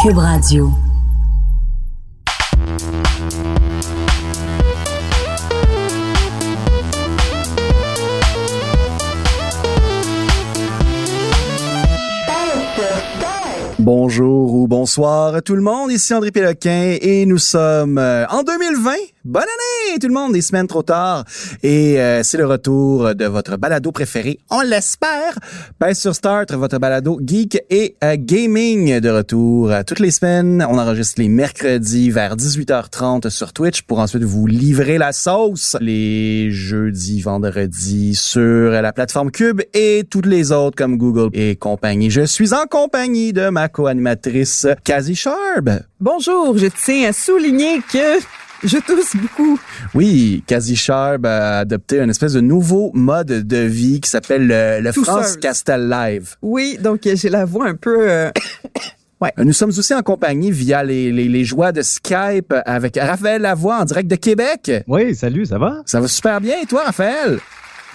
Cube Radio. Bonjour ou bonsoir tout le monde, ici André Péloquin et nous sommes euh, en 2020. Bonne année tout le monde, des semaines trop tard. Et euh, c'est le retour de votre balado préféré, on l'espère. Ben sur Start, votre balado geek et euh, gaming de retour toutes les semaines. On enregistre les mercredis vers 18h30 sur Twitch pour ensuite vous livrer la sauce les jeudis, vendredis sur la plateforme Cube et toutes les autres comme Google et compagnie. Je suis en compagnie de ma co-animatrice Kazi Sharb. Bonjour, je tiens à souligner que je tousse beaucoup. Oui, Kazi Sharb a adopté un espèce de nouveau mode de vie qui s'appelle le, le France Castel Live. Oui, donc j'ai la voix un peu... Euh... Ouais. Nous sommes aussi en compagnie via les, les, les, joies de Skype avec Raphaël Lavoie en direct de Québec. Oui, salut, ça va? Ça va super bien. Et toi, Raphaël?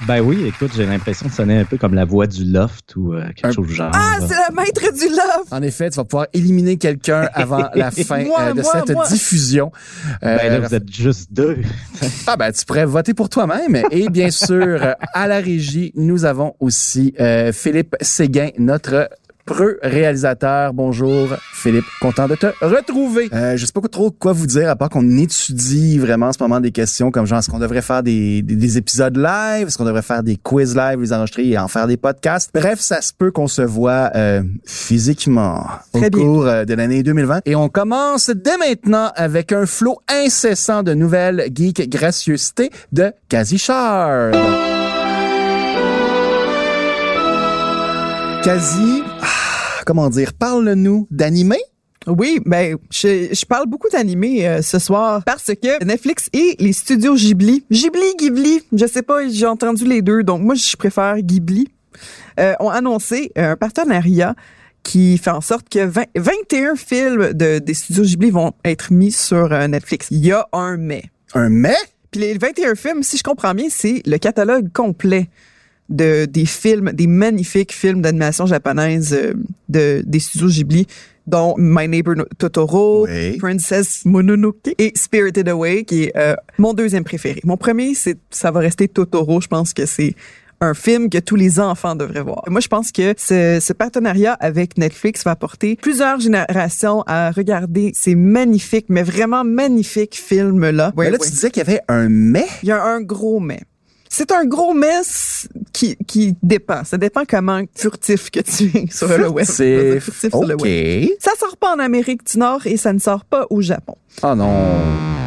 Ben oui, écoute, j'ai l'impression de sonner un peu comme la voix du loft ou euh, quelque chose du genre. Ah, c'est le maître du loft! En effet, tu vas pouvoir éliminer quelqu'un avant la fin moi, euh, de moi, cette moi. diffusion. Euh, Ben là, vous êtes juste deux. ah ben, tu pourrais voter pour toi-même. Et bien sûr, à la régie, nous avons aussi euh, Philippe Séguin, notre preux réalisateur. Bonjour Philippe, content de te retrouver. Euh, je sais pas trop quoi vous dire à part qu'on étudie vraiment en ce moment des questions comme genre est-ce qu'on devrait faire des, des, des épisodes live, est-ce qu'on devrait faire des quiz live, les enregistrer et en faire des podcasts? Bref, ça se peut qu'on se voit euh, physiquement Très au bien. cours euh, de l'année 2020 et on commence dès maintenant avec un flot incessant de nouvelles geek gracieuseté de Shard. Kazi, ah, comment dire, parle-nous d'animé? Oui, ben je, je parle beaucoup d'animé euh, ce soir parce que Netflix et les studios Ghibli, Ghibli, Ghibli, je sais pas, j'ai entendu les deux, donc moi je préfère Ghibli, euh, ont annoncé un partenariat qui fait en sorte que 20 21 films de, des studios Ghibli vont être mis sur euh, Netflix. Il y a un mais. Un mais? Puis les 21 films, si je comprends bien, c'est le catalogue complet de des films, des magnifiques films d'animation japonaise euh, de des studios Ghibli dont My Neighbor Totoro, Oui. Princess Mononoke et Spirited Away qui est euh, mon deuxième préféré. Mon premier c'est ça va rester Totoro, je pense que c'est un film que tous les enfants devraient voir. Moi, je pense que ce, ce partenariat avec Netflix va apporter plusieurs générations à regarder ces magnifiques, mais vraiment magnifiques films-là. Mais là, tu disais qu'il y avait un mais? Il y a un gros mais. C'est un gros mess qui, qui dépend. Ça dépend comment furtif que tu es sur le web. C'est... Furtif sur le web. Ça sort pas en Amérique du Nord et ça ne sort pas au Japon. Oh non.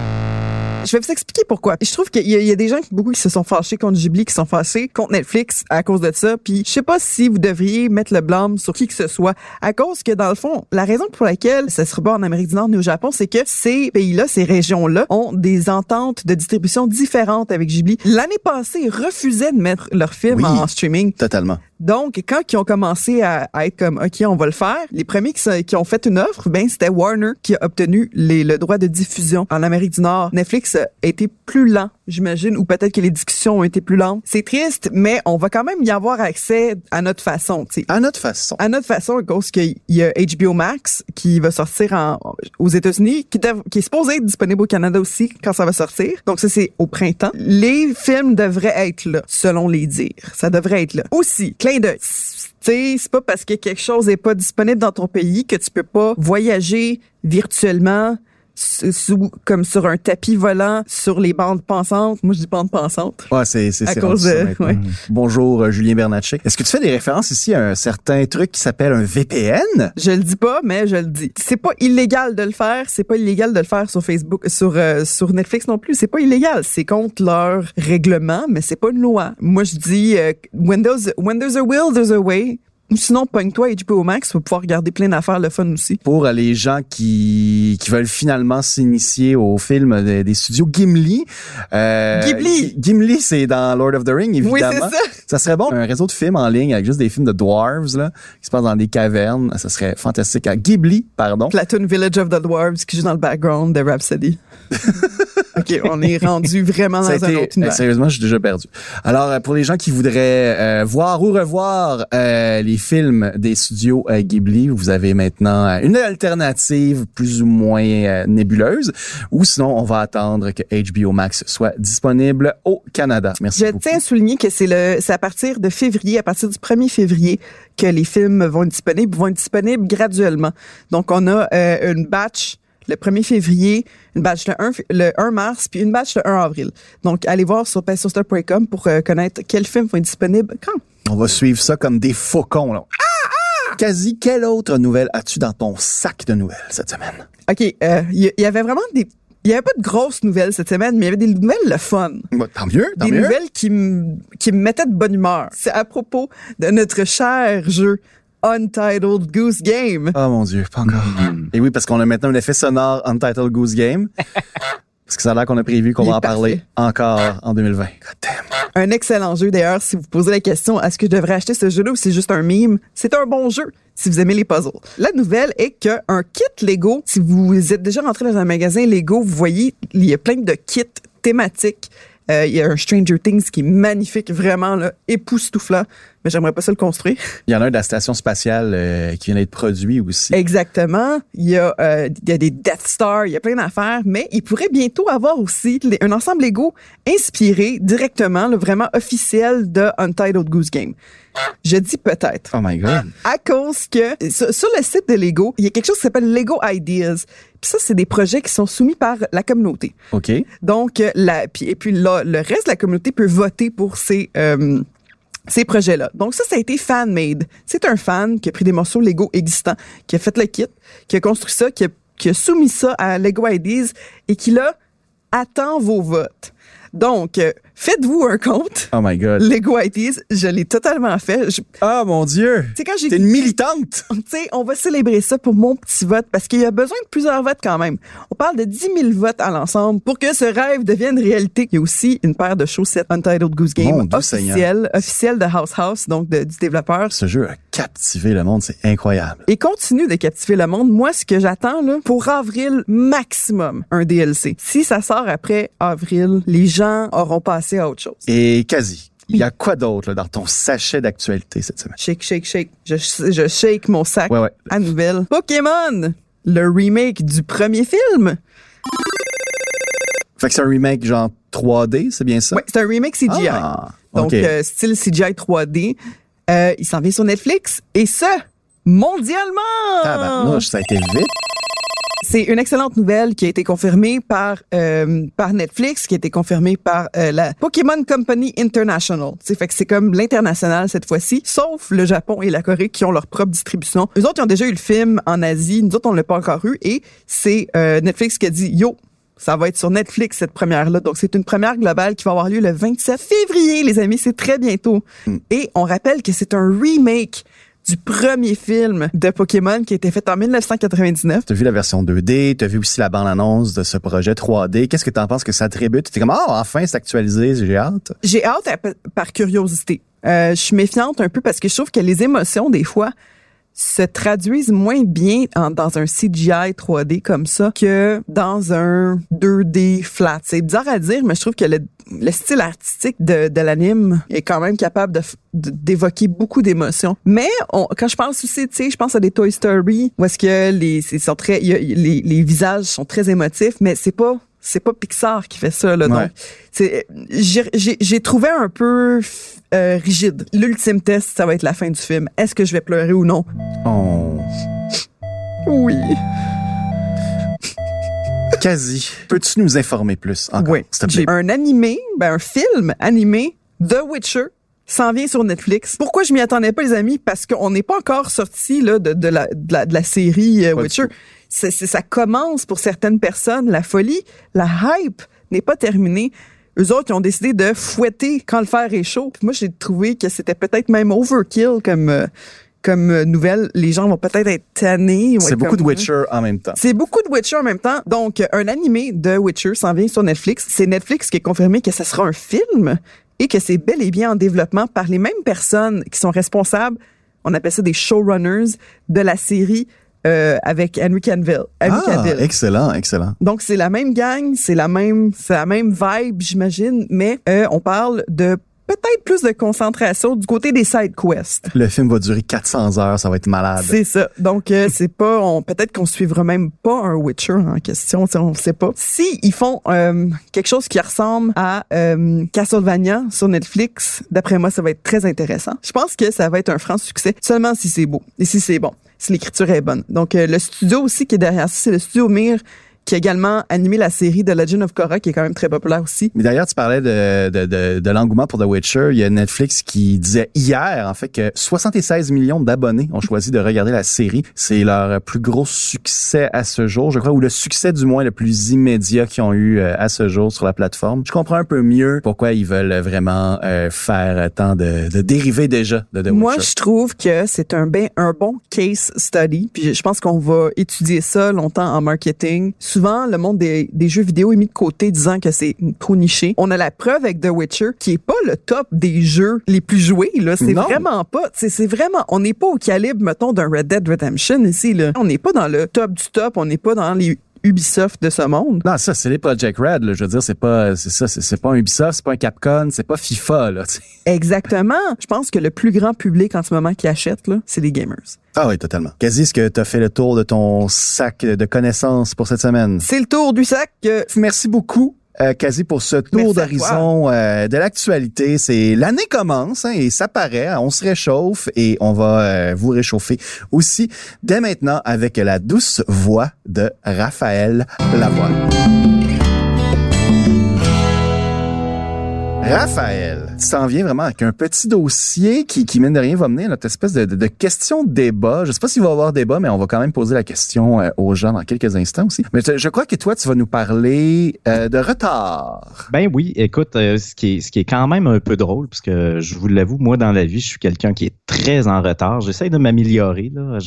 Je vais vous expliquer pourquoi. Je trouve qu'il y, a- il y a des gens qui, beaucoup qui se sont fâchés contre Ghibli, qui sont fâchés contre Netflix à cause de ça. Puis je sais pas si vous devriez mettre le blâme sur qui que ce soit, à cause que dans le fond, la raison pour laquelle ça serait pas en Amérique du Nord ni au Japon, c'est que ces pays-là, ces régions-là, ont des ententes de distribution différentes avec Ghibli. L'année passée, ils refusaient de mettre leurs films Oui. en streaming. Totalement. Donc, quand ils ont commencé à, être comme, OK, on va le faire, les premiers qui ont fait une offre, ben, c'était Warner qui a obtenu les, le droit de diffusion en Amérique du Nord. Netflix a été plus lent, j'imagine, ou peut-être que les discussions ont été plus lentes. C'est triste, mais on va quand même y avoir accès à notre façon, tu sais. À notre façon. À notre façon, à cause qu'il y a HBO Max qui va sortir en, aux États-Unis, qui, est supposé être disponible au Canada aussi quand ça va sortir. Donc ça, c'est au printemps. Les films devraient être là, selon les dires. Ça devrait être là. Aussi, clin d'œil. Tu sais, c'est pas parce que quelque chose est pas disponible dans ton pays que tu peux pas voyager virtuellement sous, comme sur un tapis volant sur les bandes pensantes. Moi, je dis bandes pensantes. Ouais, c'est c'est À c'est cause de- ouais. Bonjour euh, Julien Bernatchez. Est-ce que tu fais des références ici à un certain truc qui s'appelle un VPN Je le dis pas, mais je le dis. C'est pas illégal de le faire. C'est pas illégal de le faire sur Facebook, sur euh, sur Netflix non plus. C'est pas illégal. C'est contre leur règlement, mais c'est pas une loi. Moi, je dis euh, when there's when there's a will, there's a way. Ou sinon, pogne-toi HBO Max, tu vas pouvoir regarder plein d'affaires, le fun aussi. Pour les gens qui, qui veulent finalement s'initier au film des, des studios Gimli. euh, Ghibli! Gimli, c'est dans Lord of the Ring, évidemment. Oui, ça. Ça serait bon, un réseau de films en ligne avec juste des films de dwarves, là, qui se passent dans des cavernes. Ça serait fantastique. À Ghibli, pardon. Platoon Village of the Dwarves qui joue dans le background de Rhapsody. OK, on est rendu vraiment dans a un été- autre univers. euh, sérieusement, je suis déjà perdu. Alors, euh, pour les gens qui voudraient euh, voir ou revoir euh, les films des studios euh, Ghibli, vous avez maintenant euh, une alternative plus ou moins euh, nébuleuse. Ou sinon, on va attendre que HBO Max soit disponible au Canada. Merci Je beaucoup. tiens à souligner que c'est le, c'est à partir de février, à partir du 1er février, que les films vont être disponibles, vont être disponibles graduellement. Donc, on a euh, une batch le 1er février, une batch le 1, f- le 1 mars, puis une batch le 1 avril. Donc, allez voir sur passionster.com pour euh, connaître quels films vont être disponibles quand. On va suivre ça comme des faucons. Là. Quasi, quelle autre nouvelle as-tu dans ton sac de nouvelles cette semaine? OK, euh, il y, il y avait vraiment des... Il y avait pas de grosses nouvelles cette semaine, mais il y avait des nouvelles le fun. Bah, tant mieux, tant des mieux. nouvelles qui me qui me mettaient de bonne humeur. C'est à propos de notre cher jeu Untitled Goose Game. Oh mon Dieu, pas encore. Et oui, parce qu'on a maintenant un effet sonore Untitled Goose Game. parce que ça a l'air qu'on a prévu qu'on va en parler encore en 2020. God damn. Un excellent jeu d'ailleurs. Si vous posez la question, est-ce que je devrais acheter ce jeu-là ou c'est juste un meme, c'est un bon jeu si vous aimez les puzzles. La nouvelle est que un kit Lego, si vous êtes déjà rentré dans un magasin Lego, vous voyez, il y a plein de kits thématiques. Euh, il y a un Stranger Things qui est magnifique, vraiment là, époustouflant. Mais j'aimerais pas ça le construire. Il y en a un de la station spatiale euh, qui vient d'être produit aussi. Exactement. Il y a, euh, il y a des Death Star, il y a plein d'affaires, mais il pourrait bientôt avoir aussi les- un ensemble Lego inspiré directement, là, vraiment officiel de Untitled Goose Game. Je dis peut-être. Oh my God. À cause que sur, sur le site de Lego, il y a quelque chose qui s'appelle Lego Ideas. Puis ça, c'est des projets qui sont soumis par la communauté. OK. Donc, euh, la, puis, et puis là, le reste de la communauté peut voter pour ces, euh, ces projets-là. Donc, ça, ça a été fan-made. C'est un fan qui a pris des morceaux Lego existants, qui a fait le kit, qui a construit ça, qui a, soumis ça à Lego Ideas et qui, là, attend vos votes. Donc, euh, faites-vous un compte. Oh my God. Lego Ideas, je l'ai totalement fait. Je- Oh mon Dieu. Sais, quand j'ai T'es une militante. tu sais, on va célébrer ça pour mon petit vote parce qu'il y a besoin de plusieurs votes quand même. On parle de 10 000 votes à l'ensemble pour que ce rêve devienne réalité. Il y a aussi une paire de chaussettes Untitled Goose Game officielle, officielle de House House, donc de- du développeur. Ce jeu a captivé le monde, c'est incroyable. Et continue de captiver le monde. Moi, ce que j'attends, là, pour avril maximum, un DLC. Si ça sort après avril, les gens auront passé à autre chose. Et quasi. Il y a quoi d'autre dans ton sachet d'actualité cette semaine? Shake, shake, shake. Je, je shake mon sac Ouais, ouais. à nouvelles. Pokémon! Le remake du premier film. Fait que c'est un remake genre 3D, c'est bien ça? Ouais, c'est un remake CGI. Ah, Donc, euh, style CGI 3D. Euh, il s'en vient sur Netflix. Et ça, mondialement! Tabarnouche, ça a été vite. C'est une excellente nouvelle qui a été confirmée par euh, par Netflix, qui a été confirmée par euh, la Pokémon Company International. C'est fait que c'est comme l'international cette fois-ci, sauf le Japon et la Corée qui ont leur propre distribution. Eux autres, ils ont déjà eu le film en Asie. Nous autres, on l'a pas encore eu. Et c'est euh, Netflix qui a dit yo. Ça va être sur Netflix cette première-là. Donc, c'est une première globale qui va avoir lieu le 27 février, les amis. C'est très bientôt. Et on rappelle que c'est un remake du premier film de Pokémon qui a été fait en 1999. T'as vu la version 2D, t'as vu aussi la bande-annonce de ce projet 3D. Qu'est-ce que t'en penses que ça attribue? T'es comme, ah, enfin, c'est actualisé, j'ai hâte. J'ai hâte à- par curiosité. Euh, je suis méfiante un peu parce que je trouve que les émotions, des fois, se traduisent moins bien en- dans un CGI 3D comme ça que dans un 2D flat. C'est bizarre à dire, mais je trouve que le, le style artistique de, de l'anime est quand même capable de d'évoquer beaucoup d'émotions. Mais on- quand je pense aussi, tu sais, je pense à des Toy Story où est-ce que les, sont très, les, les visages sont très émotifs, mais c'est pas c'est pas Pixar qui fait ça là. Ouais. Donc, j'ai- trouvé un peu euh, rigide. L'ultime test, ça va être la fin du film. Est-ce que je vais pleurer ou non? Oh. Oui. Quasi. Peux-tu nous informer plus encore, Oui. J'ai un animé, ben un film animé The Witcher s'en vient sur Netflix. Pourquoi je m'y attendais pas les amis? Parce qu'on n'est pas encore sorti là de, de la, de, la, de la série euh, Witcher. C'est- ça commence pour certaines personnes la folie, la hype n'est pas terminée. Eux autres, ils ont décidé de fouetter quand le fer est chaud. Puis moi, j'ai trouvé que c'était peut-être même overkill comme euh, comme euh, nouvelle. Les gens vont peut-être être tannés. C'est beaucoup de comme- Witcher en même temps. C'est beaucoup de Witcher en même temps. Donc, euh, un animé de Witcher s'en vient sur Netflix. C'est Netflix qui a confirmé que ce sera un film et que c'est bel et bien en développement par les mêmes personnes qui sont responsables, on appelle ça des showrunners, de la série euh, avec Henry Cavill. Henry Ah, excellent, excellent. Donc c'est la même gang, c'est la même, c'est la même vibe, j'imagine, mais euh, on parle de peut-être plus de concentration du côté des side quests. Le film va durer 400 heures, ça va être malade. C'est ça. Donc euh, c'est pas, on peut-être qu'on suivra même pas un Witcher en question, on sait pas. Si ils font euh, quelque chose qui ressemble à euh, Castlevania sur Netflix, d'après moi ça va être très intéressant. Je pense que ça va être un franc succès, seulement si c'est beau et si c'est bon, si l'écriture est bonne. Donc euh, le studio aussi qui est derrière ça, c'est le studio Mir qui a également animé la série The Legend of Korra, qui est quand même très populaire aussi. Mais d'ailleurs, tu parlais de, de, de, de l'engouement pour The Witcher. Il y a Netflix qui disait hier, en fait, que 76 millions d'abonnés ont choisi de regarder la série. C'est leur plus gros succès à ce jour, je crois, ou le succès du moins le plus immédiat qu'ils ont eu euh, à ce jour sur la plateforme. Je comprends un peu mieux pourquoi ils veulent vraiment euh, faire tant de, de dérivés déjà de The Moi, Witcher. je trouve que c'est un, ben, un bon case study. Puis je pense qu'on va étudier ça longtemps en marketing. Souvent, le monde des, des jeux vidéo est mis de côté disant que c'est trop niché. On a la preuve avec The Witcher qui est pas le top des jeux les plus joués. Là, c'est vraiment pas. C'est c'est vraiment. On n'est pas au calibre, mettons, d'un Red Dead Redemption ici. Là, on n'est pas dans le top du top. On n'est pas dans les Ubisoft de ce monde. Non, ça, c'est les Project Red. Là. Je veux dire, c'est pas, c'est ça, c'est, c'est pas un Ubisoft, c'est pas un Capcom, c'est pas FIFA. Là. Exactement. Je pense que le plus grand public en ce moment qui achète, là, c'est les gamers. Ah oui, totalement. Quasi, est-ce que tu as fait le tour de ton sac de connaissances pour cette semaine? C'est le tour du sac. euh, Merci beaucoup. Euh, quasi pour ce tour d'horizon euh, de l'actualité. C'est l'année commence hein, et ça paraît, on se réchauffe et on va euh, vous réchauffer aussi dès maintenant avec la douce voix de Raphaël Lavoie. Raphaël, tu t'en viens vraiment avec un petit dossier qui, qui mine de rien, va mener à notre espèce de, de, de question-débat. Je sais pas s'il va y avoir débat, mais on va quand même poser la question euh, aux gens dans quelques instants aussi. Mais je, je crois que toi, tu vas nous parler euh, de retard. Ben oui, écoute, euh, ce, qui est, ce qui est quand même un peu drôle, parce que je vous l'avoue, moi, dans la vie, je suis quelqu'un qui est très en retard. J'essaie de m'améliorer. là.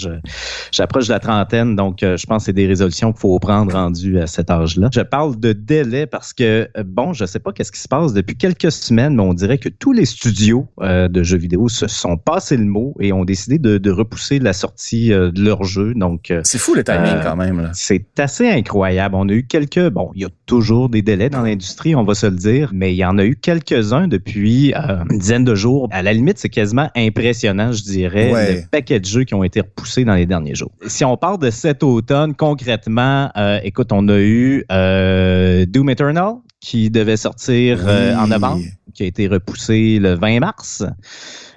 J'approche de la trentaine, donc euh, je pense que c'est des résolutions qu'il faut prendre rendues à cet âge-là. Je parle de délai parce que, bon, je sais pas qu'est-ce qui se passe depuis quelques semaines, mais on dirait que tous les studios euh, de jeux vidéo se sont passés le mot et ont décidé de, de repousser la sortie euh, de leur jeu. Donc, euh, C'est fou le timing quand même. C'est assez incroyable. On a eu quelques, bon, il y a toujours des délais dans l'industrie, on va se le dire, mais il y en a eu quelques-uns depuis une dizaine de jours. À la limite, c'est quasiment impressionnant, je dirais, Ouais. le paquet de jeux qui ont été repoussés dans les derniers jours. Si on parle de cet automne, concrètement, écoute, on a eu Doom Eternal qui devait sortir euh, en novembre, qui a été repoussé le 20 mars.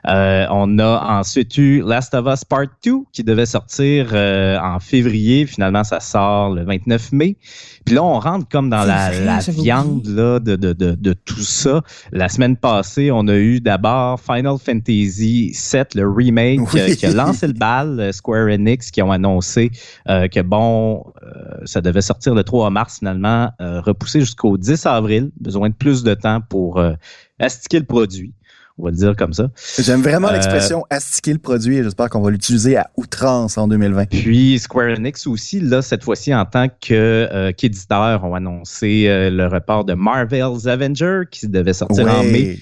Euh, on a ensuite eu Last of Us Part 2 qui devait sortir euh, en février. Finalement, ça sort le 29 mai. Puis là, on rentre comme dans la, vrai, la j'avais viande là, de, de, de, de tout ça. La semaine passée, on a eu d'abord Final Fantasy VII, le remake, Oui. euh, qui a lancé le bal, Square Enix, qui ont annoncé euh, que bon, euh, ça devait sortir le 3 mars finalement, euh, repoussé jusqu'au 10 avril. Besoin de plus de temps pour euh, astiquer le produit. On va le dire comme ça. J'aime vraiment Euh, l'expression astiquer le produit et j'espère qu'on va l'utiliser à outrance en 2020. Puis Square Enix aussi, là, cette fois-ci, en tant euh, qu'éditeur, ont annoncé euh, le report de Marvel's Avenger qui devait sortir en mai,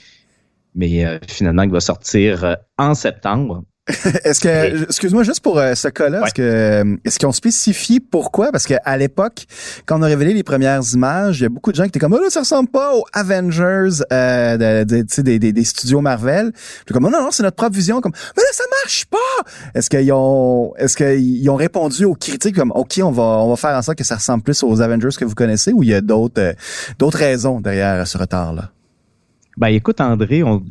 mais euh, finalement qui va sortir euh, en septembre. Est-ce que, excuse-moi, juste pour euh, ce cas-là, Ouais. est-ce que, euh, est-ce qu'ils ont spécifié pourquoi? Parce qu'à l'époque, quand on a révélé les premières images, il y a beaucoup de gens qui étaient comme, oh là, ça ressemble pas aux Avengers, euh, de, de- des, des, des studios Marvel. Puis comme, non, non, c'est notre propre vision. Comme, mais là, ça marche pas! Est-ce qu'ils ont, est-ce qu'ils ont répondu aux critiques comme, OK, on va, on va faire en sorte que ça ressemble plus aux Avengers que vous connaissez ou il y a d'autres, euh, d'autres raisons derrière ce retard-là? Ben écoute André, on,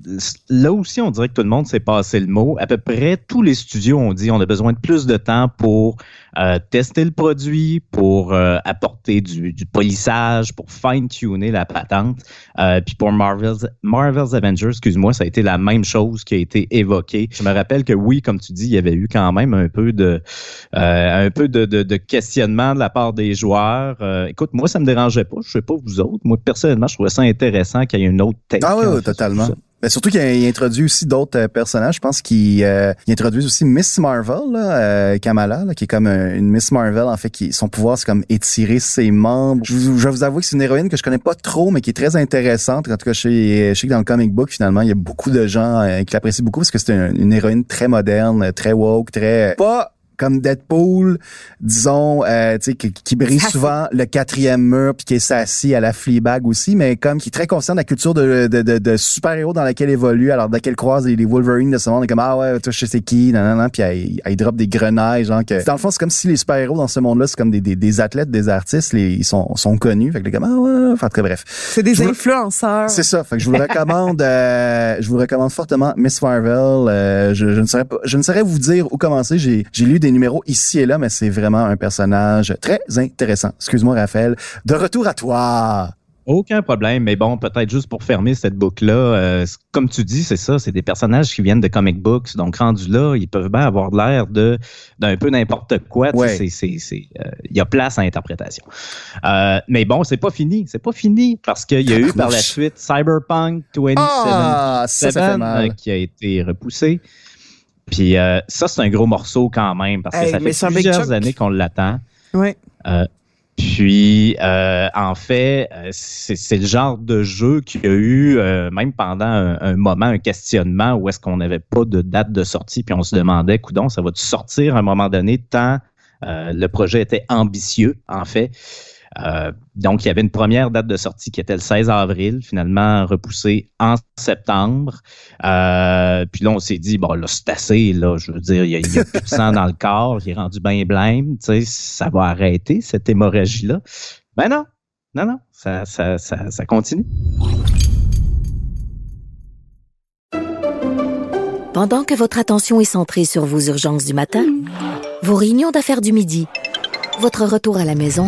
là aussi on dirait que tout le monde s'est passé le mot. À peu près tous les studios ont dit on a besoin de plus de temps pour euh, tester le produit, pour euh, apporter du, du polissage, pour fine-tuner la patente. Euh, puis pour Marvel's, Marvel's Avengers, excuse-moi, ça a été la même chose qui a été évoquée. Je me rappelle que oui, comme tu dis, il y avait eu quand même un peu de un peu de, de, de questionnement de la part des joueurs. Écoute, moi ça me dérangeait pas. Je sais pas vous autres. Moi personnellement, je trouvais ça intéressant qu'il y ait une autre tête. Ah oui, totalement. Surtout qu'il il introduit aussi d'autres euh, personnages. Je pense qu'il euh, introduit aussi Miss Marvel, là, euh, Kamala, là, qui est comme une Miss Marvel, en fait, qui son pouvoir, c'est comme étirer ses membres. Je, je vais vous avouer que c'est une héroïne que je connais pas trop, mais qui est très intéressante. En tout cas, je sais, je sais que dans le comic book, finalement, il y a beaucoup de gens euh, qui l'apprécient beaucoup parce que c'est une, une héroïne très moderne, très woke, très... Pas comme Deadpool, disons, euh, tu sais, qui, qui brise Sassy. souvent le quatrième mur puis qui est sassy à la Fleabag aussi, mais comme qui est très conscient de la culture de, de, de, de super-héros dans laquelle elle évolue. Alors, dès qu'elle croise les, les Wolverine de ce monde, elle est comme, ah ouais, toi, je sais c'est qui, nan, nan, nan, puis elle, elle drop des grenailles, genre que... Dans le fond, c'est comme si les super-héros dans ce monde-là, c'est comme des, des, des athlètes, des artistes, les, ils sont, sont connus. Fait que les comme, ah ouais, enfin, très bref. C'est des Je influenceurs. C'est ça. Fait que je vous recommande. euh, je vous recommande fortement, Miss Marvel. Euh, je, je ne saurais pas, je ne saurais vous dire où commencer. J'ai, j'ai lu des numéros ici et là, mais c'est vraiment un personnage très intéressant. Excuse-moi, Raphaël. De retour à toi. Aucun problème, mais bon, peut-être juste pour fermer cette boucle-là, euh, comme tu dis, c'est ça, c'est des personnages qui viennent de comic books, donc rendus là, ils peuvent bien avoir l'air de d'un peu n'importe quoi. Ouais. euh, Il y a place à interprétation. Euh, mais bon, c'est pas fini, c'est pas fini parce qu'il y a eu par la suite Cyberpunk 2077 Ah, ça, ça fait mal. qui a été repoussé. Puis euh, ça, c'est un gros morceau quand même parce que Hey, ça fait plusieurs années qu'on l'attend. Ouais. Puis, euh, en fait, euh, c'est c'est le genre de jeu qu'il y a eu, euh, même pendant un, un moment, un questionnement où est-ce qu'on n'avait pas de date de sortie, puis on se demandait, coudon, ça va-tu sortir à un moment donné, tant euh, le projet était ambitieux, en fait. Euh, donc, il y avait une première date de sortie qui était le 16 avril, finalement repoussée en septembre. Euh, puis là, on s'est dit, bon, là, c'est assez, là, je veux dire, il y a, il y plus de sang dans le corps, il est rendu bien blême, tu sais, ça va arrêter, cette hémorragie-là. Ben non, non, non, ça, ça, ça continue. Pendant que votre attention est centrée sur vos urgences du matin, vos réunions d'affaires du midi, votre retour à la maison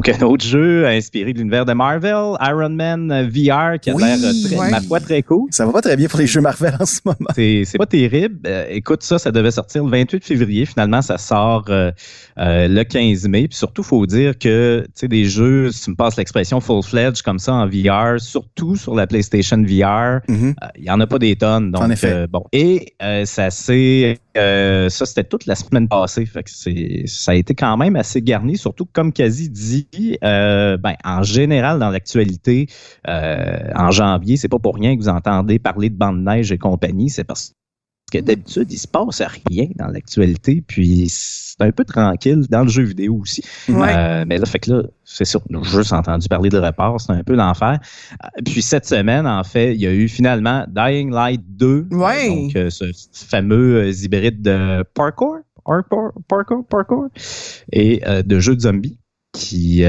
Donc, un autre jeu inspiré de l'univers de Marvel, Iron Man euh, VR, qui a Oui, l'air, euh, très- ouais. ma foi, très cool. Ça va pas très bien pour les jeux Marvel en ce moment. C'est c'est pas terrible. Euh, écoute, ça, ça devait sortir le 28 février. Finalement, ça sort euh, euh, le 15 mai. Puis surtout, faut dire que, tu sais, des jeux, si tu me passes l'expression full-fledged comme ça en VR, surtout sur la PlayStation VR, Mhm. euh, il y en a pas des tonnes. Donc, En effet. euh, bon. Et euh, ça c'est ça, c'était toute la semaine passée. Fait que ça a été quand même assez garni, surtout comme quasi dit, euh, ben, en général, dans l'actualité, euh, en janvier, c'est pas pour rien que vous entendez parler de bande de neige et compagnie. C'est parce que d'habitude, il se passe rien dans l'actualité, puis c'est un peu tranquille dans le jeu vidéo aussi. Ouais. Euh, mais là, fait que là, c'est sûr, a juste entendu parler de report, c'est un peu l'enfer. Euh, Puis cette semaine, en fait, il y a eu finalement Dying Light 2. Ouais. Euh, donc, euh, ce fameux euh, hybride de parkour, parkour, parkour, parkour, et de jeux de zombies qui,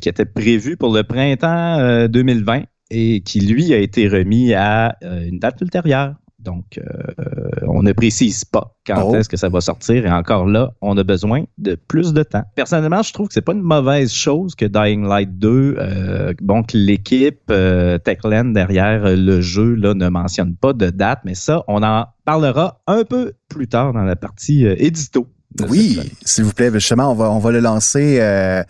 qui était prévu pour le printemps euh, 2020 et qui, lui, a été remis à une date ultérieure. Donc, euh, on ne précise pas quand Oh. est-ce que ça va sortir. Et encore là, on a besoin de plus de temps. Personnellement, je trouve que c'est pas une mauvaise chose que Dying Light 2, euh, bon, que l'équipe euh, Techland derrière le jeu là, ne mentionne pas de date, mais ça, on en parlera un peu plus tard dans la partie édito. Oui, s'il vous plaît. Justement, on va, on va le lancer euh,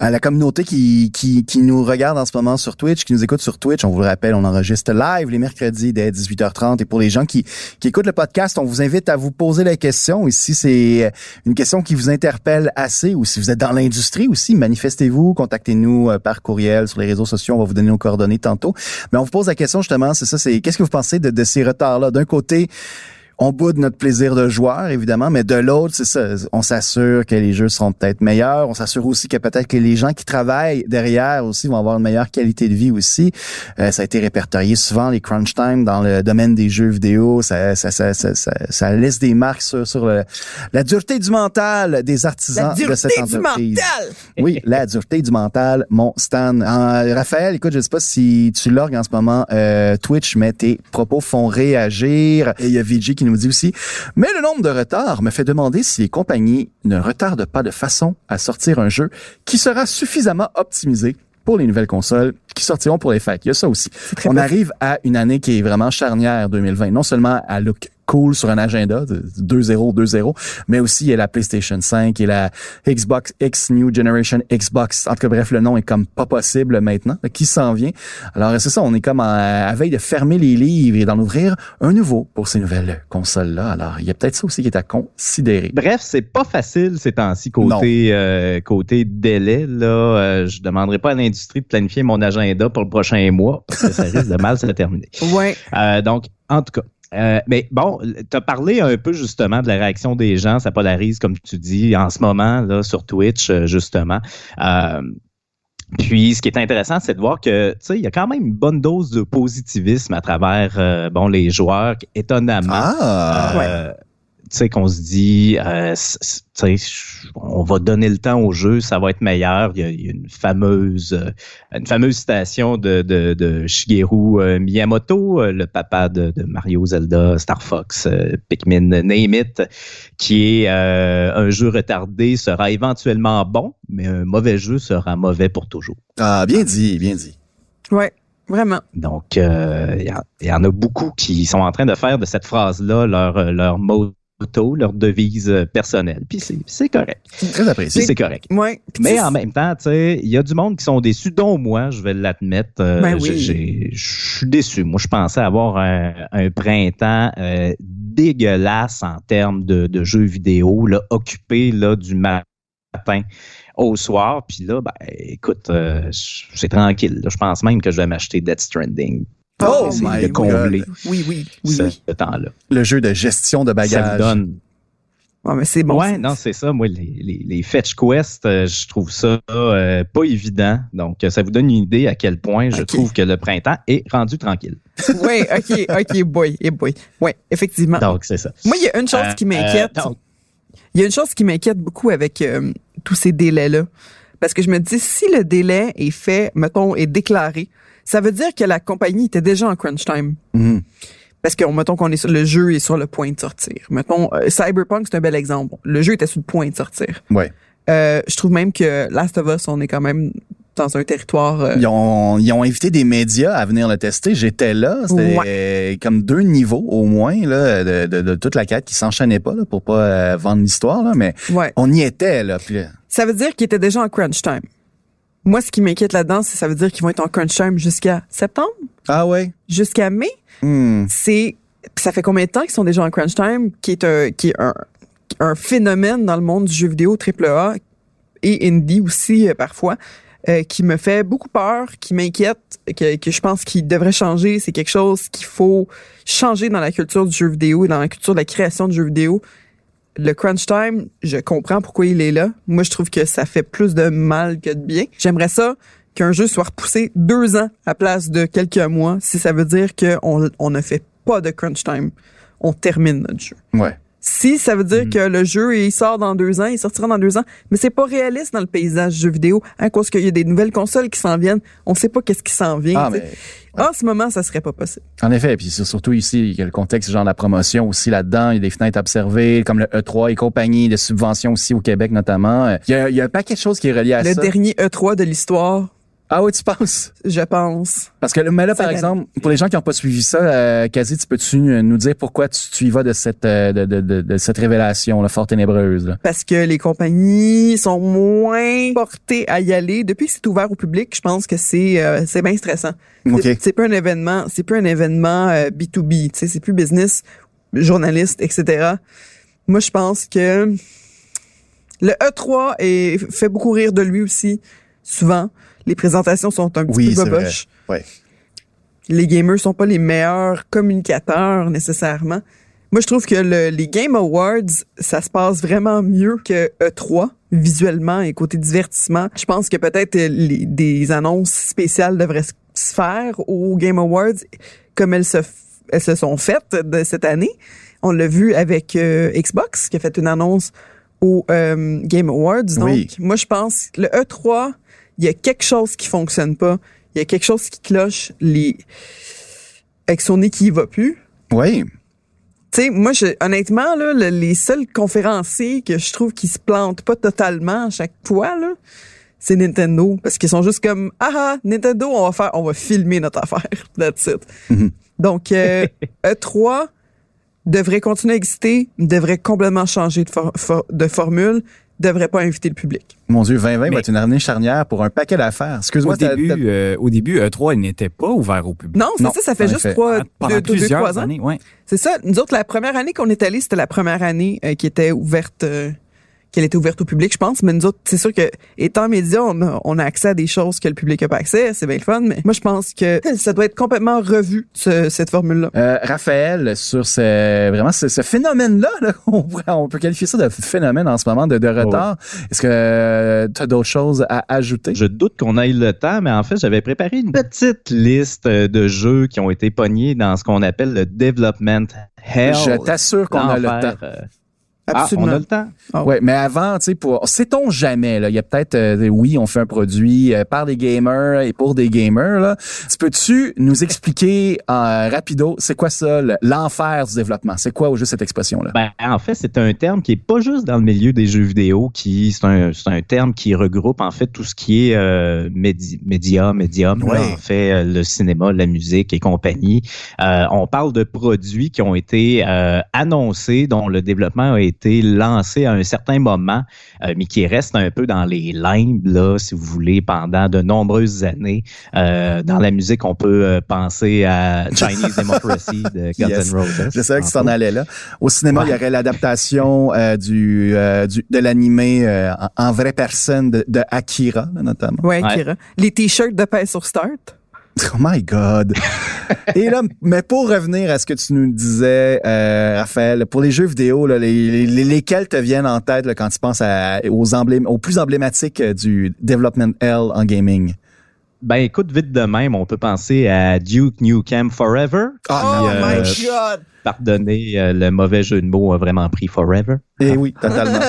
à la communauté qui, qui, qui nous regarde en ce moment sur Twitch, qui nous écoute sur Twitch. On vous le rappelle, on enregistre live les mercredis dès 18h30. Et pour les gens qui, qui écoutent le podcast, on vous invite à vous poser la question. Ici, c'est une question qui vous interpelle assez ou si vous êtes dans l'industrie aussi, manifestez-vous, contactez-nous euh, par courriel sur les réseaux sociaux. On va vous donner nos coordonnées tantôt. Mais on vous pose la question justement, c'est ça, c'est qu'est-ce que vous pensez de, de ces retards-là? D'un côté, on boude notre plaisir de joueur, évidemment, mais de l'autre, c'est ça. On s'assure que les jeux seront peut-être meilleurs. On s'assure aussi que peut-être que les gens qui travaillent derrière aussi vont avoir une meilleure qualité de vie aussi. Euh, ça a été répertorié souvent, les crunch time dans le domaine des jeux vidéo. Ça, ça, ça, ça, ça, ça laisse des marques sur, sur le- la dureté du mental des artisans La de dureté cette du entreprise. mental! Oui, la dureté du mental, mon Stan. Euh, Raphaël, écoute, je sais pas si tu logs en ce moment euh, Twitch, mais tes propos font réagir. Et il y a VG qui qui nous dit aussi, mais le nombre de retards me fait demander si les compagnies ne retardent pas de façon à sortir un jeu qui sera suffisamment optimisé pour les nouvelles consoles qui sortiront pour les fêtes. Il y a ça aussi. On arrive à une année qui est vraiment charnière 2020. Non seulement à look cool sur un agenda de 2-0, 2-0, mais aussi il y a la PlayStation 5 et la Xbox X New Generation Xbox. En tout cas, bref, le nom est comme pas possible maintenant. Qui s'en vient? Alors, c'est ça, on est comme en- à veille de fermer les livres et d'en ouvrir un nouveau pour ces nouvelles consoles-là. Alors, il y a peut-être ça aussi qui est à considérer. Bref, c'est pas facile ces temps-ci côté euh, côté délai. Là, Euh, je demanderai pas à l'industrie de planifier mon agenda pour le prochain mois parce que ça risque de mal se terminer. Ouais. Euh, donc, en tout cas. Euh, mais bon, tu as parlé un peu justement de la réaction des gens, ça polarise, comme tu dis, en ce moment, là, sur Twitch, euh, justement. Euh, puis, ce qui est intéressant, c'est de voir que, tu sais, il y a quand même une bonne dose de positivisme à travers, euh, bon, les joueurs, étonnamment. Ah! Euh, Tu sais, qu'on se dit, euh, tu on va donner le temps au jeu, ça va être meilleur. Il y a, il y a une fameuse, euh, une fameuse citation de, de, de Shigeru euh, Miyamoto, le papa de, de Mario, Zelda, Star Fox, Pikmin, Name It, qui est euh, un jeu retardé sera éventuellement bon, mais un mauvais jeu sera mauvais pour toujours. Ah, bien dit, bien dit. Ouais. Vraiment. Donc, euh, il y, y en a beaucoup qui sont en train de faire de cette phrase-là leur, leur motto, leur devise euh, personnelle. Puis c'est- correct. Très apprécié. c'est correct. Ouais. Mais en même temps, tu sais, il y a du monde qui sont déçus, dont moi, je vais l'admettre. Euh, Ben oui. Je suis déçu. Moi, je pensais avoir un, un printemps euh, dégueulasse en termes de, de jeux vidéo, là, occupé là, du matin au soir. Puis là, ben, écoute, euh, c'est tranquille. là. Je pense même que je vais m'acheter Death Stranding. Oh my de combler God. Oui, oui, oui, ce oui. temps-là. Le jeu de gestion de Ça bagages. vous donne Ouais, mais c'est bon. ouais, non, c'est ça. Moi, les, les, les fetch quests, euh, je trouve ça euh, pas évident. Donc, euh, ça vous donne une idée à quel point je trouve que le printemps est rendu tranquille. Ouais, ok, ok, boy, et boy. Ouais, effectivement. Donc, c'est ça. Moi, il y a une chose Euh, qui m'inquiète. euh, Il y a une chose qui m'inquiète beaucoup avec euh, tous ces délais-là. Parce que je me dis, si le délai est fait, mettons, est déclaré, ça veut dire que la compagnie était déjà en crunch time. Mhm. Parce que, mettons qu'on est sur, le jeu est sur le point de sortir. Mettons, euh, Cyberpunk, c'est un bel exemple. Le jeu était sur le point de sortir. Ouais. Euh, je trouve même que Last of Us, on est quand même dans un territoire... euh, Ils ont, ils ont invité des médias à venir le tester. J'étais là. C'était comme deux niveaux au moins là, de, de, de toute la quête qui s'enchaînait pas là, pour pas euh, vendre l'histoire. Mais ouais. on y était. là. Puis, Ça veut dire qu'ils étaient déjà en crunch time. Moi, ce qui m'inquiète là-dedans, c'est ça veut dire qu'ils vont être en crunch time jusqu'à septembre, ah ouais? jusqu'à mai? Hmm. c'est ça fait combien de temps qu'ils sont déjà en crunch time qui est un qui est un, un phénomène dans le monde du jeu vidéo AAA et indie aussi euh, parfois euh, qui me fait beaucoup peur, qui m'inquiète, que, que je pense qu'il devrait changer. C'est quelque chose qu'il faut changer dans la culture du jeu vidéo et dans la culture de la création de jeux vidéo. Le crunch time, je comprends pourquoi il est là. Moi, je trouve que ça fait plus de mal que de bien. J'aimerais ça qu'un jeu soit repoussé deux ans à place de quelques mois, si ça veut dire qu'on on ne fait pas de crunch time. On termine notre jeu. Ouais. Si ça veut Mm. dire que le jeu il sort dans deux ans, il sortira dans deux ans, mais c'est pas réaliste dans le paysage du jeu vidéo, à cause qu'il y a des nouvelles consoles qui s'en viennent, on sait pas qu'est-ce qui s'en vient. Ah, En ce moment, ça serait pas possible. en effet, puis c'est surtout ici, il y a le contexte genre de la promotion aussi là-dedans. Il y a des fenêtres à observer, comme le E3 et compagnie, de subventions aussi au Québec notamment. Euh, Il y a, il y a un paquet de choses qui est relié à Le ça. dernier E3 de l'histoire, Ah oui, tu penses? je pense. Parce que mais là, par exemple, pour les gens qui n'ont pas suivi ça, euh, Kazi, tu peux-tu nous dire pourquoi tu, tu y vas de cette euh, de, de, de, de cette révélation là, fort ténébreuse? Là? Parce que les compagnies sont moins portées à y aller. Depuis que c'est ouvert au public, je pense que c'est euh, c'est bien stressant. OK. C'est- pas un événement, c'est plus un événement euh, B2B, tu sais, c'est plus business, journaliste, etc. Moi, je pense que le E3 est, fait beaucoup rire de lui aussi, souvent. Les présentations sont un petit Oui, peu boboches. Ouais. Les gamers sont pas les meilleurs communicateurs nécessairement. Moi, je trouve que le- les Game Awards, ça se passe vraiment mieux que E3, visuellement et côté divertissement. Je pense que peut-être euh, des annonces spéciales devraient se faire aux Game Awards comme elles se, elles se sont faites de cette année. On l'a vu avec euh, Xbox qui a fait une annonce aux euh, Game Awards. Donc, Oui. moi, je pense le E3, il y a quelque chose qui fonctionne pas. Il y a quelque chose qui cloche les avec Sony qui y va plus. Oui. Tu sais, moi, je, honnêtement, là, le- les seuls conférenciers que je trouve qui se plantent pas totalement à chaque fois, là, c'est Nintendo. Parce qu'ils sont juste comme, ah ah, Nintendo, on va faire, on va filmer notre affaire. That's it. Mhm. Donc, euh, E3 devrait continuer à exister, devrait complètement changer de, for- for- de formule, devrait pas inviter le public. Mon Dieu, 2020 va être une année charnière pour un paquet d'affaires. Excuse-moi, Au début, euh, au début, E3 il n'était pas ouvert au public. Non, c'est ça, ça fait juste trois, deux, deux, trois ans. ouais. C'est ça. Nous autres, la première année qu'on est allé, c'était la première année euh, qui était ouverte, euh, qu'elle était ouverte au public, je pense. Mais nous autres, c'est sûr que étant médias, on a, on a accès à des choses que le public n'a pas accès. C'est bien le fun. Mais moi, je pense que ça doit être complètement revu ce- cette formule-là. Euh, Raphaël, sur ce, vraiment ce, ce phénomène-là, là, on, pourrait- on peut qualifier ça de phénomène en ce moment de, de retard. Est-ce que tu as d'autres choses à ajouter? Je doute qu'on ait le temps, mais en fait, j'avais préparé une petite liste euh, de jeux qui ont été pognés dans ce qu'on appelle le development hell. Je t'assure qu'on a le temps. Absolument. Ah, on a le temps. Ah Ouais, mais avant, tu sais, pour, sait-on jamais, là, il y a peut-être, euh, oui, on fait un produit euh, par des gamers et pour des gamers, là. Tu Peux-tu nous expliquer, euh, rapido, c'est quoi ça, le- l'enfer du développement? C'est quoi au juste cette expression-là? Ben, en fait, c'est un terme qui est pas juste dans le milieu des jeux vidéo, qui c'est un, c'est un terme qui regroupe en fait tout ce qui est euh, médi- média, médium, là, en fait le cinéma, la musique et compagnie. Euh, on parle de produits qui ont été euh, annoncés, dont le développement a été lancé à un certain moment, euh, mais qui reste un peu dans les limbes, là, si vous voulez, pendant de nombreuses années. Euh, dans la musique, on peut euh, penser à Chinese Democracy de Guns Yes. N' Roses. Je savais que tu t'en entre allais là. Au cinéma, Ouais. il y aurait l'adaptation euh, du, euh, du de l'animé euh, en, en vraie personne de, de Akira, là, notamment. Ouais, Ouais. Kira. Les t-shirts de paix sur Start. Oh my God. Et là, mais pour revenir à ce que tu nous disais, euh, Raphaël, pour les jeux vidéo, lesquels te viennent en tête quand tu penses aux, aux plus emblématiques euh, du Development L en gaming? Ben écoute, vite de même, on peut penser à Duke Nukem Forever. Ah, oh my euh, God! Pardonnez, euh, le mauvais jeu de mots a vraiment pris Forever. Eh oui, totalement.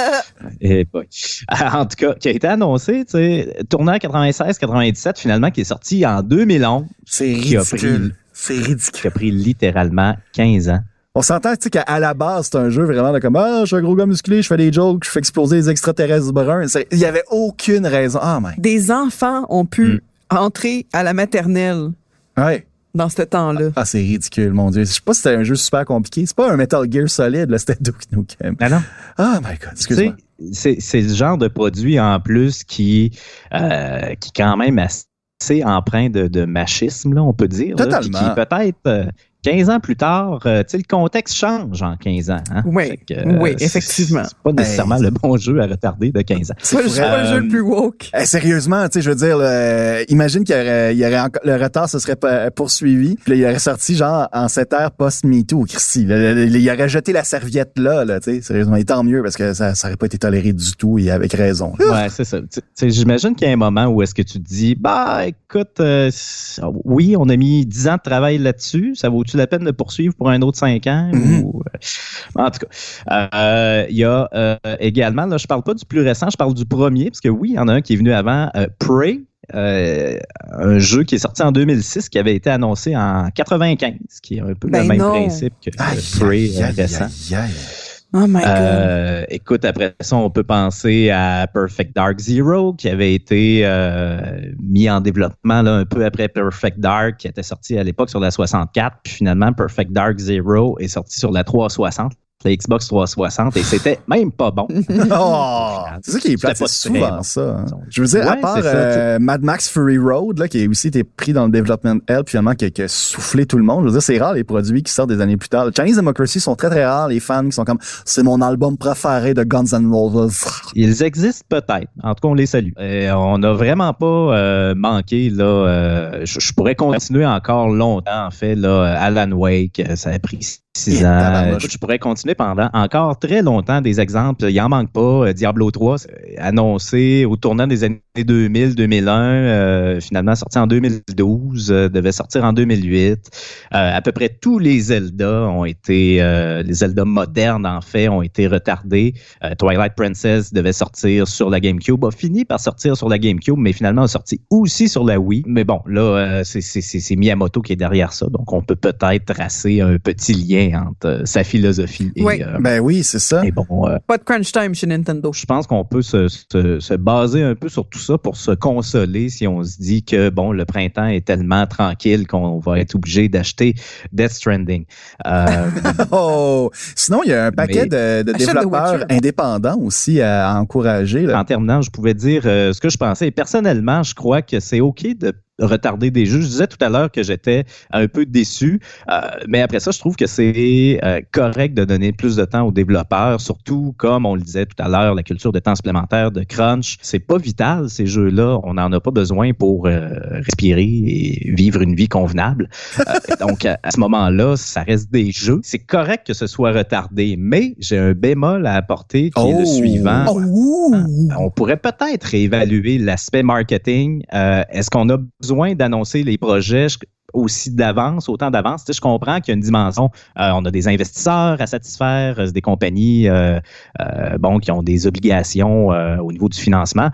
Et boy. En tout cas, qui a été annoncé, tu sais, tourné en 96-97, finalement, qui est sorti en 2011, C'est ridicule. C'est ridicule. qui a pris littéralement 15 ans. On s'entend, tu sais, qu'à la base, c'est un jeu vraiment de comme, ah, je suis un gros gars musclé, je fais des jokes, je fais exploser les extraterrestres bruns. Il y avait aucune raison. Ah, my. Des enfants ont pu Mm. entrer à la maternelle Ouais. dans ce temps-là. Ah, c'est ridicule, mon Dieu. Je sais pas si c'était un jeu super compliqué. C'est pas un Metal Gear solide, là, c'était Duke Nukem. Ben non. Ah, my God, Tu excuse-moi. sais, C'est le genre de produit en plus qui, euh, qui quand même assez empreint de, de machisme, là, on peut dire. là, Totalement. qui peut-être euh, 15 ans plus tard, euh, tu sais, le contexte change en 15 ans. hein. Oui, oui, c'est- effectivement. C'est pas nécessairement Hey. le bon jeu à retarder de 15 ans. C'est pas, le- le jeu le plus woke. Eh, sérieusement, tu sais, je veux dire, là, imagine qu'il y aurait, il y aurait encore- le retard se serait poursuivi, puis là, il aurait sorti genre en cette ère post-MeToo, Christy. Il aurait jeté la serviette là, là, tu sais, sérieusement, et tant mieux parce que ça, ça aurait pas été toléré du tout et avec raison. Ouais, c'est ça. Tu- tu sais, J'imagine qu'il y a un moment où est-ce que tu te dis, bah, écoute, euh, oui, on a mis 10 ans de travail là-dessus. Ça vaut-tu la peine de poursuivre pour un autre 5 ans? Mhm. Ou, euh, en tout cas, euh, il y a euh, également, là, je parle pas du plus récent, je parle du premier, parce que oui, il y en a un qui est venu avant, euh, Prey. euh, un jeu qui est sorti en 2006 qui avait été annoncé en 95 qui est un peu Ben le même non. principe que Aïe, Prey aïe, aïe, récent. aïe, aïe. Oh my God. Euh, écoute, après ça, on peut penser à Perfect Dark Zero, qui avait été euh, mis en développement là, un peu après Perfect Dark, qui était sorti à l'époque sur la 64. Puis finalement, Perfect Dark Zero est sorti sur la 360, la Xbox 360, et c'était même pas bon. Oh, c'est ça qui est c'est très souvent bon. ça. hein. Je veux dire, à part ça, euh, Mad Max Fury Road, là, qui a aussi été pris dans le Development Help, finalement, qui a, qui a soufflé tout le monde. Je veux dire, c'est rare les produits qui sortent des années plus tard. Chinese Democracy sont très très rares, les fans qui sont comme, c'est mon album préféré de Guns N' Roses. Ils existent peut-être. En tout cas, on les salue. On n'a vraiment pas euh, manqué. Là, euh, je, je pourrais continuer encore longtemps. En fait, là, Alan Wake, euh, ça a pris six ans. Euh, Je pourrais continuer pendant encore très longtemps des exemples. Il en manque pas. Euh, Diablo 3, c'est annoncé au tournant des années 2000, 2001, euh, finalement sorti en 2012, euh, devait sortir en 2008. Euh, à peu près tous les Zelda ont été, euh, les Zelda modernes en fait, ont été retardés. Euh, Twilight Princess devait sortir sur la GameCube, a fini par sortir sur la GameCube, mais finalement a sorti aussi sur la Wii. Mais bon, là, euh, c'est- c'est c'est- c'est Miyamoto qui est derrière ça, donc on peut peut-être tracer un petit lien lien entre euh, sa philosophie et, Oui. euh, Ben oui, c'est ça. et bon, euh, Pas de crunch time chez Nintendo. je pense qu'on peut se, se, se baser un peu sur tout ça pour se consoler si on se dit que bon le printemps est tellement tranquille qu'on va être obligé d'acheter Death Stranding. Euh, Oh! Sinon, il y a un paquet de, développeurs indépendants aussi à, à encourager. Là. en terminant, je pouvais dire euh, ce que je pensais. Et personnellement, je crois que c'est OK de retarder des jeux. Je disais tout à l'heure que j'étais un peu déçu, euh, mais après ça, je trouve que c'est euh, correct de donner plus de temps aux développeurs, surtout comme on le disait tout à l'heure, la culture de temps supplémentaire, de crunch. C'est pas vital ces jeux-là. On n'en a pas besoin pour euh, respirer et vivre une vie convenable. Donc à, à ce moment-là, ça reste des jeux. C'est correct que ce soit retardé, mais j'ai un bémol à apporter qui est le suivant. Oh, ouh. On pourrait peut-être réévaluer l'aspect marketing. Est-ce qu'on a besoin d'annoncer les projets je- aussi d'avance, autant d'avance? Tu sais, je comprends qu'il y a une dimension. euh, on a des investisseurs à satisfaire, euh, des compagnies euh, bon, qui ont des obligations au niveau du financement.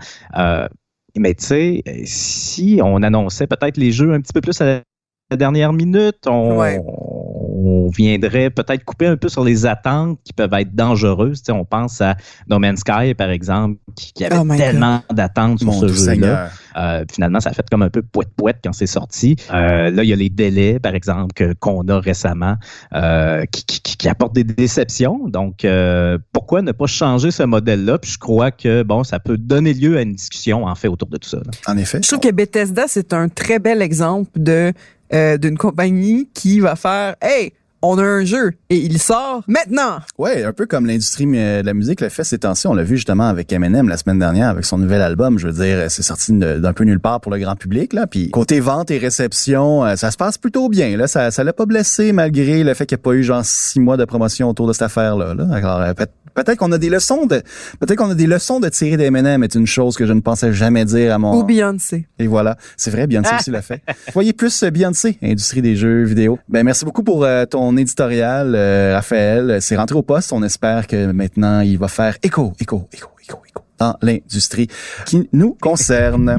Mais tu sais, si on annonçait peut-être les jeux un petit peu plus à la dernière minute, on. On viendrait peut-être couper un peu sur les attentes qui peuvent être dangereuses. On pense à No Man's Sky, par exemple, qui, qui avait Oh tellement d'attentes sur Mon ce jeu-là. Euh, finalement, ça a fait comme un peu poète-poète quand c'est sorti. Euh, là, il y a les délais, par exemple, que- qu'on a récemment, euh, qui, qui- qui- qui apportent des déceptions. Donc, euh, pourquoi ne pas changer ce modèle-là? Puis je crois que, bon, ça peut donner lieu à une discussion, en fait, autour de tout ça. là. En effet. Je trouve que Bethesda, c'est un très bel exemple de euh, d'une compagnie qui va faire Hey, on a un jeu et il sort maintenant. Ouais, un peu comme l'industrie euh, de la musique le fait ces temps-ci. On l'a vu justement avec Eminem la semaine dernière avec son nouvel album. Je veux dire, c'est sorti d'un peu nulle part pour le grand public là. Puis côté vente et réception, euh, ça se passe plutôt bien. Là, ça, l'a pas blessé malgré le fait qu'il n'y a pas eu genre six mois de promotion autour de cette affaire-là. Là. Euh, peut- peut-être qu'on a des leçons de, peut-être qu'on a des leçons de tirer d'Eminem est une chose que je ne pensais jamais dire à mon. Ou Beyoncé. Et voilà, c'est vrai, Beyoncé aussi l'a fait. Voyez plus euh, Beyoncé, industrie des jeux vidéo. Ben merci beaucoup pour euh, ton éditorial, euh, Raphaël. C'est rentré au poste. On espère que maintenant il va faire écho, écho, écho, écho, écho dans l'industrie qui nous concerne.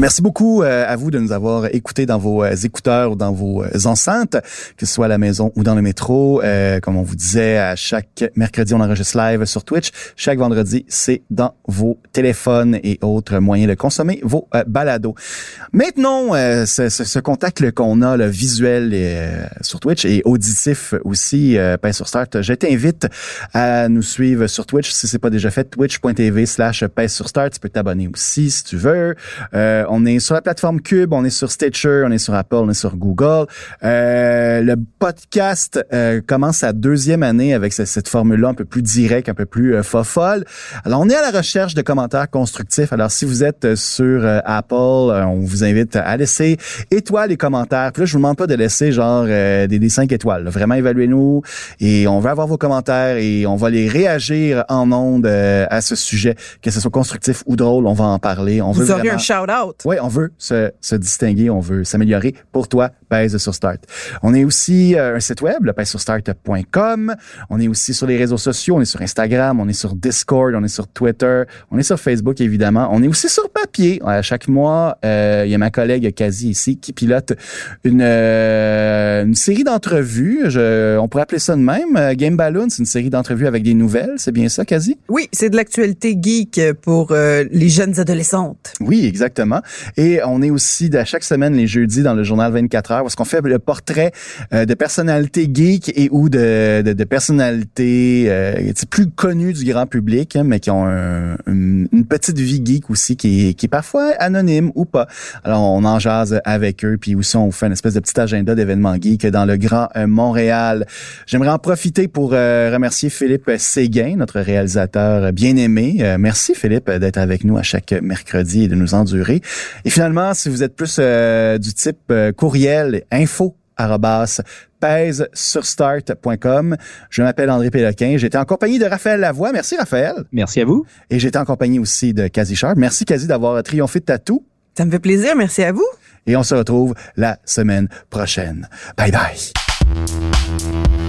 Merci beaucoup euh, à vous de nous avoir écoutés dans vos euh, écouteurs ou dans vos euh, enceintes, que ce soit à la maison ou dans le métro. Euh, comme on vous disait, à chaque mercredi, on enregistre live sur Twitch. Chaque vendredi, c'est dans vos téléphones et autres moyens de consommer vos balados. Maintenant, euh, ce, ce- ce contact qu'on a, le visuel sur Twitch et auditif aussi, Pain sur Start, je t'invite à nous suivre sur Twitch si c'est pas déjà fait, twitch.tv slash Pain sur Start. Tu peux t'abonner aussi si tu veux. On est sur la plateforme Cube, on est sur Stitcher, on est sur Apple, on est sur Google. Euh, le podcast euh, commence sa deuxième année avec ce- cette formule-là un peu plus directe, un peu plus euh, fofolle. Alors, on est à la recherche de commentaires constructifs. Alors, si vous êtes euh, sur euh, Apple, euh, on vous invite à laisser étoiles et commentaires. Puis là, je vous demande pas de laisser genre euh, des, des 5 étoiles. là. Vraiment, évaluez-nous et on va avoir vos commentaires et on va les réagir en ondes euh, à ce sujet, que ce soit constructif ou drôle. On va en parler. On veut Vous aurez vraiment... un shout-out. Oui, on veut se, se distinguer, on veut s'améliorer. Pour toi, pèse sur Start. On est aussi euh, un site web, le pèse sur start.com. On est aussi sur les réseaux sociaux, on est sur Instagram, on est sur Discord, on est sur Twitter, on est sur Facebook évidemment. On est aussi sur papier. À chaque mois, euh, il y a ma collègue Kazi ici qui pilote une, euh, une série d'entrevues. Je- On pourrait appeler ça de même. Euh, Game Balloon, c'est une série d'entrevues avec des nouvelles. C'est bien ça, Kazi? Oui, c'est de l'actualité geek pour euh, les jeunes adolescentes. Oui, exactement. Et on est aussi à chaque semaine les jeudis dans le journal 24 heures parce qu'on fait le portrait euh, de personnalités geeks et ou de, de, de personnalités euh, plus connues du grand public, hein, mais qui ont un- une, petite vie geek aussi qui est, qui est parfois anonyme ou pas. Alors on en jase avec eux, puis aussi on fait une espèce de petit agenda d'événements geeks dans le Grand euh, Montréal. J'aimerais en profiter pour euh, remercier Philippe Séguin, notre réalisateur bien aimé. Euh, merci Philippe d'être avec nous à chaque mercredi et de nous endurer. Et finalement, si vous êtes plus euh, du type euh, courriel, info arrobas, pèse sur start.com. Je m'appelle André Péloquin. J'étais en compagnie de Raphaël Lavoie. Merci Raphaël. Merci à vous. Et j'étais en compagnie aussi de Kazi Sharp. Merci Kazi d'avoir triomphé de tatou. Ça me fait plaisir, merci à vous. Et on se retrouve la semaine prochaine. Bye bye.